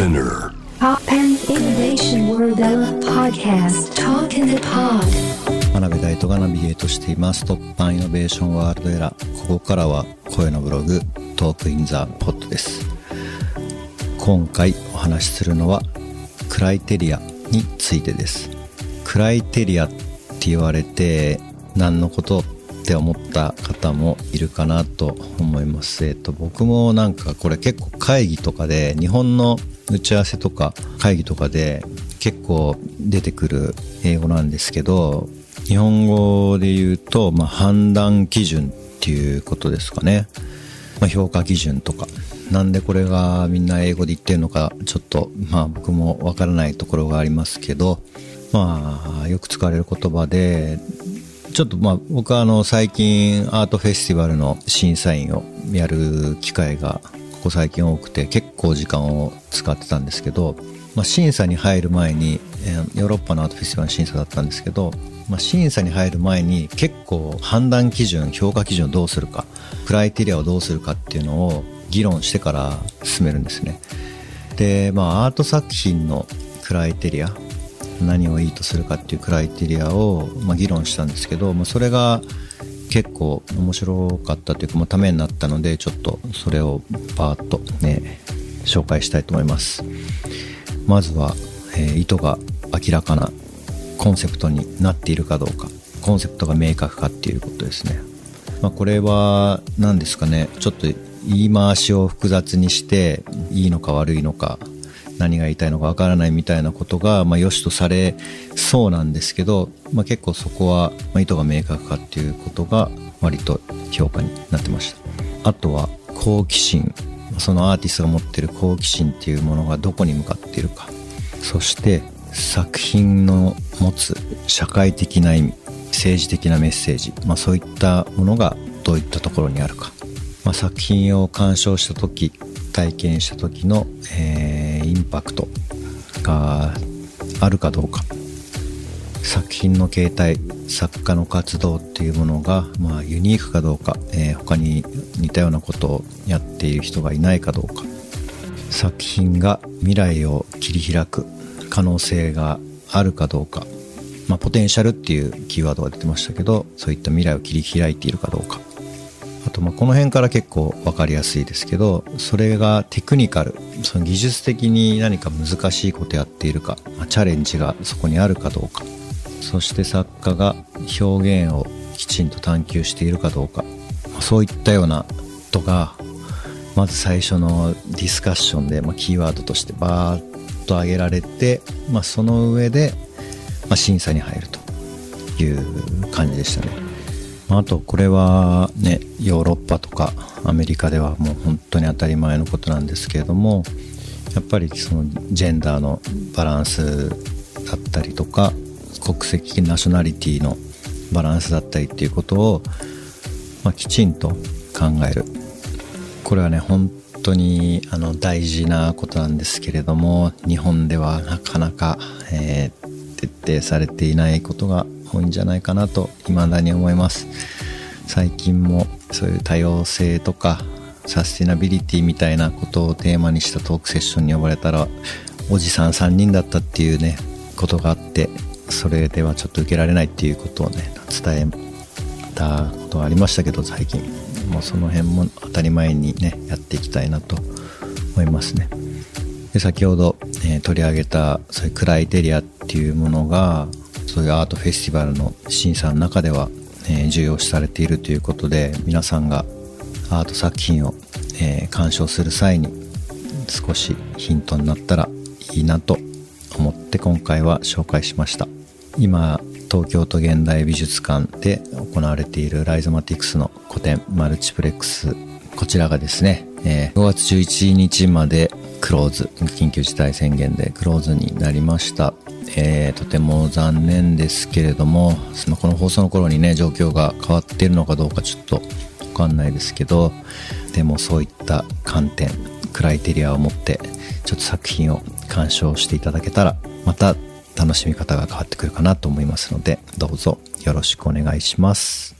Spinear. Toppan Innovation World Podcast. Talk in the Pod. 真鍋大度がナビゲートしています。 Toppan Innovation World ERA。ここからは声のブログ Talk in the Pod です。今回お話しするのは criteria についてです。 criteria って言われて何のこと？って思った方もいるかなと思います。えっと僕もなんかこれ結構会議とかで日本の打ち合わせとか会議とかで結構出てくる英語なんですけど日本語で言うと、まあ、判断基準っていうことですかね、まあ、評価基準とか。なんでこれがみんな英語で言ってるのかちょっとまあ僕もわからないところがありますけどまあよく使われる言葉でちょっとまあ僕はあの最近アートフェスティバルの審査員をやる機会がここ最近多くて結構時間を使ってたんですけど、まあ、審査に入る前にヨーロッパのアートフェスティバルの審査だったんですけど、まあ、審査に入る前に結構判断基準評価基準をどうするかクライテリアをどうするかっていうのを議論してから進めるんですね。でまあアート作品のクライテリア何をいいとするかっていうクライテリアを、まあ、議論したんですけど、まあ、それが結構面白かったというか、まあ、ためになったのでちょっとそれをパーッとね紹介したいと思います。まずは、えー意図が明らかなコンセプトになっているかどうか。コンセプトが明確かっていうことですね、まあ、これは何ですかね。ちょっと言い回しを複雑にしていいのか悪いのか何が言いたいのかわからないみたいなことが、まあ、良しとされそうなんですけど、まあ、結構そこは、まあ、意図が明確かっていうことが割と評価になってました。あとは好奇心。そのアーティストが持ってる好奇心っていうものがどこに向かっているか。そして作品の持つ社会的な意味政治的なメッセージ、まあ、そういったものがどういったところにあるか、まあ、作品を鑑賞した時体験した時の、えーインパクトがあるかどうか。作品の形態作家の活動っていうものが、まあ、ユニークかどうか、えー他に似たようなことをやっている人がいないかどうか。作品が未来を切り開く可能性があるかどうか、まあ、ポテンシャルっていうキーワードが出てましたけどそういった未来を切り開いているかどうか。あとまあこの辺から結構分かりやすいですけどそれがテクニカルその技術的に何か難しいことやっているか、まあチャレンジがそこにあるかどうかそして作家が表現をきちんと探求しているかどうか、まあそういったようなことがまず最初のディスカッションで、まあ、キーワードとしてバーッと挙げられて、まあ、その上で、まあ、審査に入るという感じでしたね。まああとこれはねヨーロッパとかアメリカではもう本当に当たり前のことなんですけれどもやっぱりそのジェンダーのバランスだったりとか国籍ナショナリティのバランスだったりっていうことを、まあ、きちんと考える。これはね本当にあの大事なことなんですけれども日本ではなかなか、えー徹底されていないことが多いんじゃないかなと未だに思います。最近もそういう多様性とかサスティナビリティみたいなことをテーマにしたトークセッションに呼ばれたらおじさん3人だったっていうねことがあってそれではちょっと受けられないっていうことをね伝えたことがありましたけど最近。もうその辺も当たり前にねやっていきたいなと思いますね。で先ほど、取り上げたそういうクライテリアっていうものがそういうアートフェスティバルの審査の中では、えー重要視されているということで皆さんがアート作品を、えー鑑賞する際に少しヒントになったらいいなと思って今回は紹介しました。今東京都現代美術館で行われているライゾマティクスの個展マルチプレックス。こちらがですね、えー5月11日までクローズ緊急事態宣言でクローズになりました、えーとても残念ですけれどもこの放送の頃にね状況が変わっているのかどうかちょっとわかんないですけどでもそういった観点クライテリアを持ってちょっと作品を鑑賞していただけたらまた楽しみ方が変わってくるかなと思いますのでどうぞよろしくお願いします。